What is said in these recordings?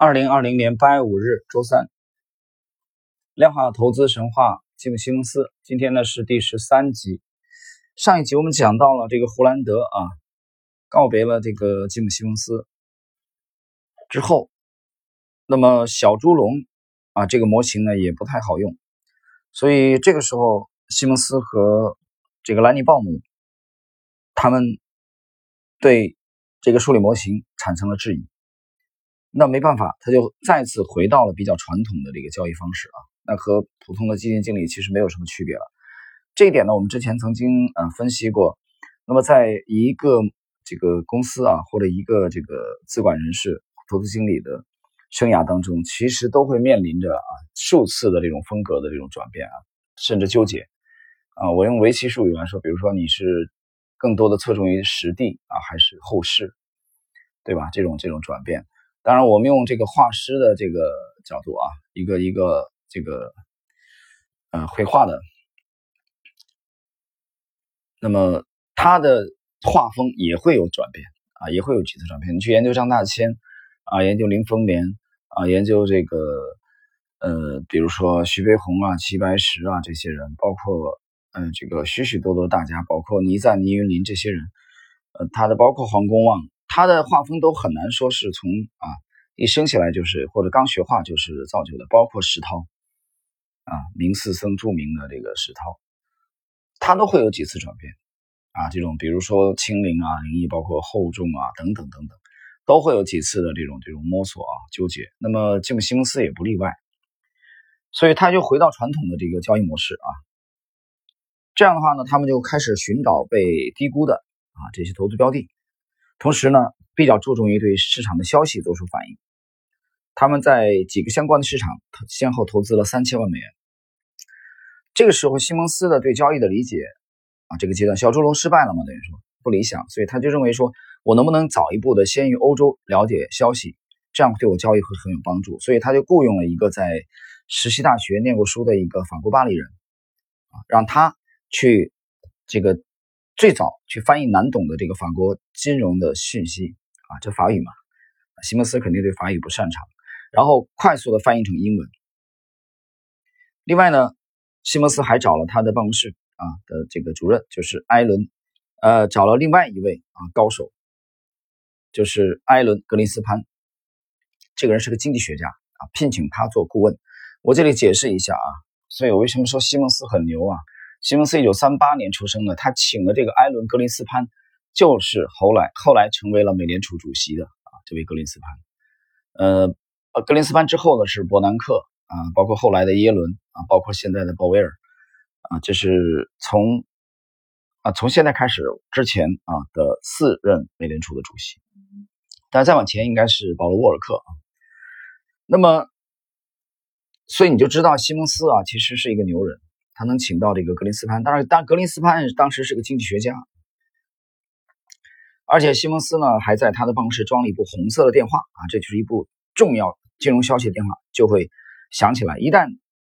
二零二零年八月五日，周三，量化投资神话吉姆·西蒙斯。今天呢是第十三集。上一集我们讲到了这个胡兰德啊，告别了这个吉姆·西蒙斯之后，那么小猪龙啊这个模型呢也不太好用，所以这个时候西蒙斯和这个兰尼·鲍姆他们对这个数理模型产生了质疑。那没办法，他就再次回到了比较传统的这个交易方式啊，那和普通的基金经理其实没有什么区别了。这一点呢，我们之前曾经呃分析过。那么在一个这个公司啊，或者一个这个资管人士、投资经理的生涯当中，其实都会面临着啊数次的这种风格的这种转变啊，甚至纠结啊。我用围棋术语来说，比如说你是更多的侧重于实地啊，还是后市，对吧？这种这种转变。当然，我们用这个画师的这个角度啊，一个一个这个，呃，绘画的，那么他的画风也会有转变啊，也会有几次转变。你去研究张大千啊，研究林风眠啊，研究这个呃，比如说徐悲鸿啊、齐白石啊这些人，包括嗯，这个许许多多大家，包括倪瓒、倪云林这些人，呃，他的包括黄公望。他的画风都很难说是从啊一生下来就是或者刚学画就是造就的，包括石涛啊，明四僧著名的这个石涛，他都会有几次转变啊，这种比如说清灵啊、灵异，包括厚重啊等等等等，都会有几次的这种这种摸索啊、纠结。那么吉姆·西蒙斯也不例外，所以他就回到传统的这个交易模式啊，这样的话呢，他们就开始寻找被低估的啊这些投资标的。同时呢，比较注重于对市场的消息做出反应。他们在几个相关的市场先后投资了三千万美元。这个时候，西蒙斯的对交易的理解啊，这个阶段小猪龙失败了嘛，等于说不理想，所以他就认为说，我能不能早一步的先于欧洲了解消息，这样对我交易会很有帮助。所以他就雇佣了一个在实习大学念过书的一个法国巴黎人啊，让他去这个。最早去翻译难懂的这个法国金融的讯息啊，这法语嘛，西蒙斯肯定对法语不擅长，然后快速的翻译成英文。另外呢，西蒙斯还找了他的办公室啊的这个主任，就是艾伦，呃，找了另外一位啊高手，就是艾伦格林斯潘，这个人是个经济学家啊，聘请他做顾问。我这里解释一下啊，所以我为什么说西蒙斯很牛啊？西蒙斯一九三八年出生的，他请的这个艾伦·格林斯潘，就是后来后来成为了美联储主席的啊，这位格林斯潘。呃呃，格林斯潘之后呢是伯南克啊，包括后来的耶伦啊，包括现在的鲍威尔啊，这是从啊从现在开始之前啊的四任美联储的主席。但再往前应该是保罗·沃尔克啊。那么，所以你就知道西蒙斯啊，其实是一个牛人。他能请到这个格林斯潘，当然，但格林斯潘当时是个经济学家，而且西蒙斯呢还在他的办公室装了一部红色的电话啊，这就是一部重要金融消息的电话就会响起来。一旦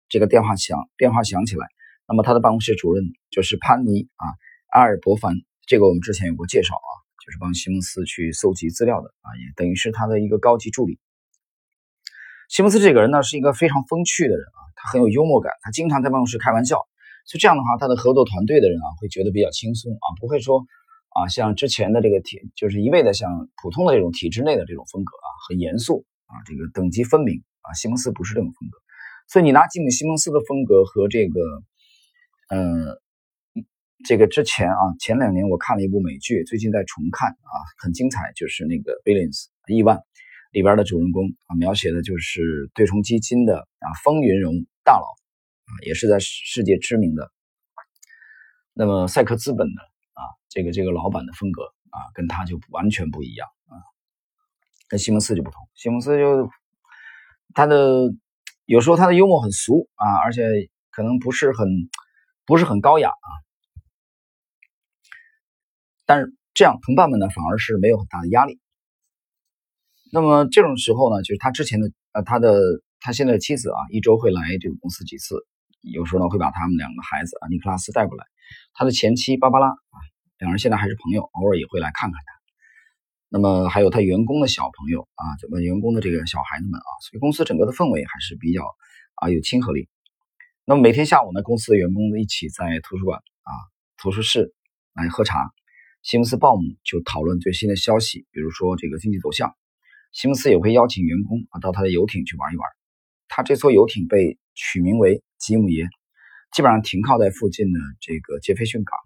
这个电话响，电话响起来，那么他的办公室主任就是潘尼啊，阿尔伯凡，这个我们之前有过介绍啊，就是帮西蒙斯去搜集资料的啊，也等于是他的一个高级助理。西蒙斯这个人呢是一个非常风趣的人啊。他很有幽默感，他经常在办公室开玩笑，所以这样的话，他的合作团队的人啊会觉得比较轻松啊，不会说啊像之前的这个体，就是一味的像普通的这种体制内的这种风格啊，很严肃啊，这个等级分明啊。西蒙斯不是这种风格，所以你拿吉姆·西蒙斯的风格和这个，嗯，这个之前啊，前两年我看了一部美剧，最近在重看啊，很精彩，就是那个《Billions》亿万。里边的主人公啊，描写的就是对冲基金的啊风云人物大佬啊，也是在世界知名的。那么赛克资本的啊，这个这个老板的风格啊，跟他就完全不一样啊，跟西蒙斯就不同。西蒙斯就他的有时候他的幽默很俗啊，而且可能不是很不是很高雅啊，但是这样同伴们呢，反而是没有很大的压力。那么这种时候呢，就是他之前的呃，他的他现在的妻子啊，一周会来这个公司几次，有时候呢会把他们两个孩子啊，尼克拉斯带过来。他的前妻芭芭拉啊，两人现在还是朋友，偶尔也会来看看他。那么还有他员工的小朋友啊，怎么员工的这个小孩子们啊，所以公司整个的氛围还是比较啊有亲和力。那么每天下午呢，公司的员工一起在图书馆啊、图书室来喝茶，西蒙斯鲍姆就讨论最新的消息，比如说这个经济走向。西蒙斯也会邀请员工啊到他的游艇去玩一玩。他这艘游艇被取名为吉姆爷，基本上停靠在附近的这个杰斐逊港。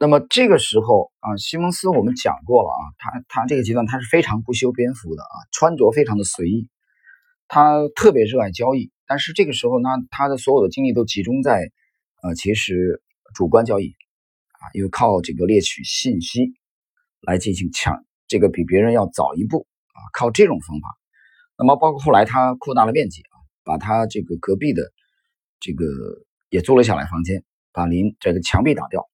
那么这个时候啊，西蒙斯我们讲过了啊，他他这个阶段他是非常不修边幅的啊，穿着非常的随意，他特别热爱交易，但是这个时候呢，他的所有的精力都集中在呃，其实主观交易啊，因为靠这个猎取信息来进行抢，这个比别人要早一步啊，靠这种方法。那么包括后来他扩大了面积啊，把他这个隔壁的这个也租了下来房间，把邻这个墙壁打掉。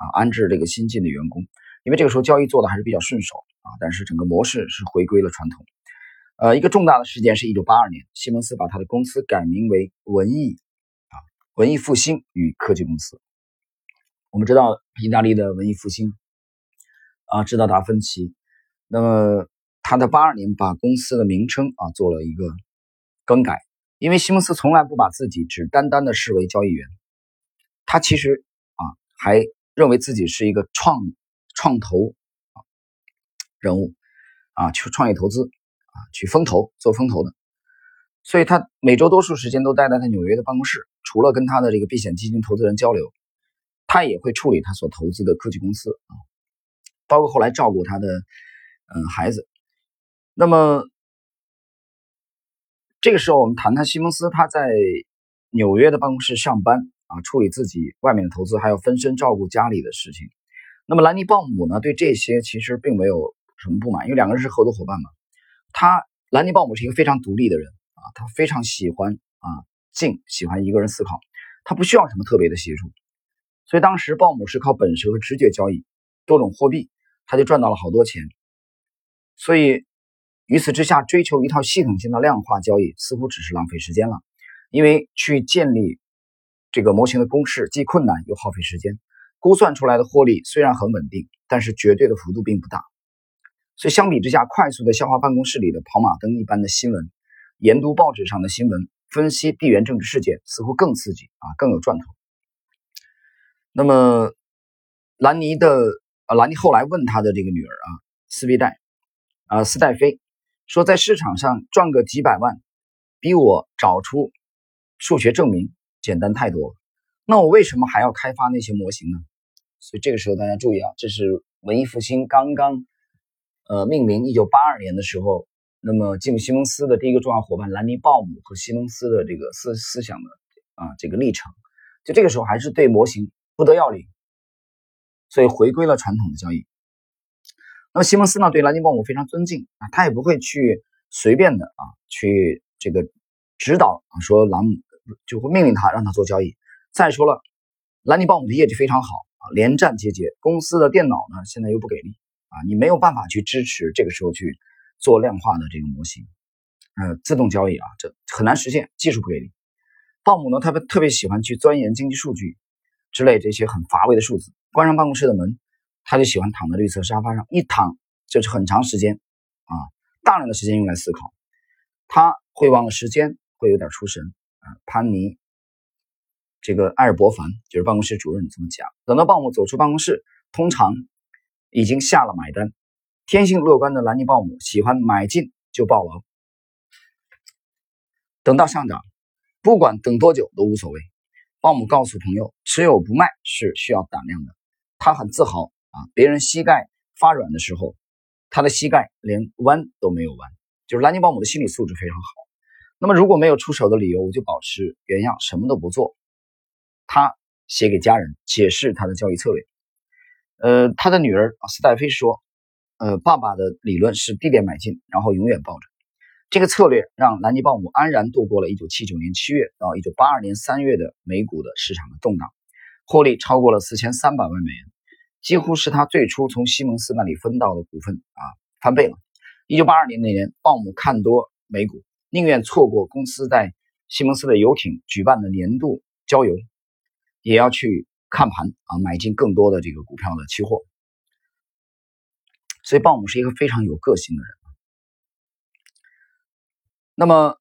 啊，安置这个新进的员工，因为这个时候交易做的还是比较顺手啊，但是整个模式是回归了传统。呃，一个重大的事件是1982年，西蒙斯把他的公司改名为文艺啊文艺复兴与科技公司。我们知道意大利的文艺复兴啊，知道达芬奇，那么他在82年把公司的名称啊做了一个更改，因为西蒙斯从来不把自己只单单的视为交易员，他其实啊还。认为自己是一个创创投啊人物啊，去创业投资啊，去风投做风投的，所以他每周多数时间都待在他纽约的办公室，除了跟他的这个避险基金投资人交流，他也会处理他所投资的科技公司啊，包括后来照顾他的嗯孩子。那么这个时候，我们谈谈西蒙斯他在纽约的办公室上班。啊，处理自己外面的投资，还要分身照顾家里的事情。那么兰尼鲍姆呢？对这些其实并没有什么不满，因为两个人是合作伙伴嘛。他兰尼鲍姆是一个非常独立的人啊，他非常喜欢啊静，喜欢一个人思考，他不需要什么特别的协助。所以当时鲍姆是靠本事和直觉交易多种货币，他就赚到了好多钱。所以于此之下，追求一套系统性的量化交易似乎只是浪费时间了，因为去建立。这个模型的公式既困难又耗费时间，估算出来的获利虽然很稳定，但是绝对的幅度并不大。所以相比之下，快速的消化办公室里的跑马灯一般的新闻，研读报纸上的新闻，分析地缘政治事件，似乎更刺激啊，更有赚头。那么兰尼的啊，兰尼后来问他的这个女儿啊，斯必代啊，斯戴菲说，在市场上赚个几百万，比我找出数学证明。简单太多了，那我为什么还要开发那些模型呢？所以这个时候大家注意啊，这是文艺复兴刚刚呃命名，一九八二年的时候，那么进入西蒙斯的第一个重要伙伴兰尼鲍姆和西蒙斯的这个思思想的啊这个历程，就这个时候还是对模型不得要领，所以回归了传统的交易。那么西蒙斯呢对兰尼鲍姆非常尊敬啊，他也不会去随便的啊去这个指导啊说兰姆。就会命令他让他做交易。再说了，兰尼鲍姆的业绩非常好啊，连战节节。公司的电脑呢，现在又不给力啊，你没有办法去支持这个时候去做量化的这个模型，呃，自动交易啊，这很难实现，技术不给力。鲍姆呢，他特别喜欢去钻研经济数据之类这些很乏味的数字。关上办公室的门，他就喜欢躺在绿色沙发上一躺就是很长时间啊，大量的时间用来思考。他会忘了时间，会有点出神啊。潘尼，这个埃尔伯凡就是办公室主任这么讲。等到鲍姆走出办公室，通常已经下了买单。天性乐观的兰尼鲍姆喜欢买进就抱牢，等到上涨，不管等多久都无所谓。鲍姆告诉朋友，持有不卖是需要胆量的。他很自豪啊，别人膝盖发软的时候，他的膝盖连弯都没有弯，就是兰尼鲍姆的心理素质非常好。那么如果没有出手的理由，我就保持原样，什么都不做。他写给家人解释他的交易策略。呃，他的女儿斯戴菲说：“呃，爸爸的理论是低点买进，然后永远抱着。这个策略让兰尼鲍姆安然度过了1979年7月到1982年3月的美股的市场的动荡，获利超过了4300万美元，几乎是他最初从西蒙斯那里分到的股份啊翻倍了。1982年那年，鲍姆看多美股。”宁愿错过公司在西蒙斯的游艇举办的年度郊游，也要去看盘啊，买进更多的这个股票的期货。所以鲍姆是一个非常有个性的人。那么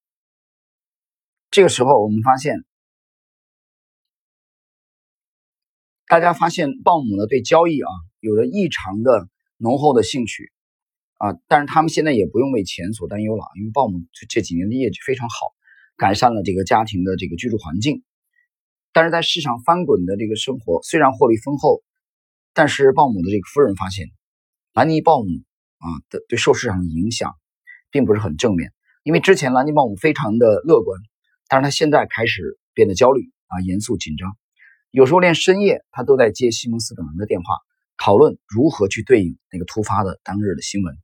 这个时候，我们发现，大家发现鲍姆呢对交易啊有着异常的浓厚的兴趣啊，但是他们现在也不用为钱所担忧了，因为鲍姆这几年的业绩非常好，改善了这个家庭的这个居住环境。但是在市场翻滚的这个生活，虽然获利丰厚，但是鲍姆的这个夫人发现，兰尼鲍姆啊的对受市场的影响并不是很正面。因为之前兰尼鲍姆非常的乐观，但是他现在开始变得焦虑啊，严肃紧张，有时候连深夜他都在接西蒙斯等人的电话，讨论如何去对应那个突发的当日的新闻。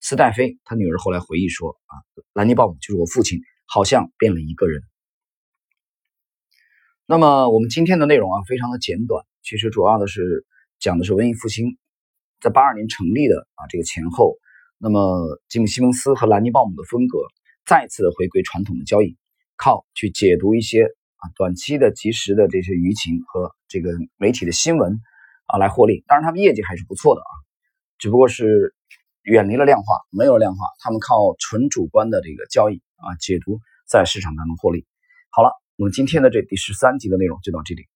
斯戴菲他女儿后来回忆说啊，兰尼鲍姆就是我父亲，好像变了一个人。那么我们今天的内容啊，非常的简短，其实主要的是讲的是文艺复兴在八二年成立的啊这个前后。那么，吉姆·西蒙斯和兰尼·鲍姆的风格再次回归传统的交易，靠去解读一些啊短期的、及时的这些舆情和这个媒体的新闻啊来获利。当然，他们业绩还是不错的啊，只不过是远离了量化，没有量化，他们靠纯主观的这个交易啊解读，在市场当中获利。好了，我们今天的这第十三集的内容就到这里。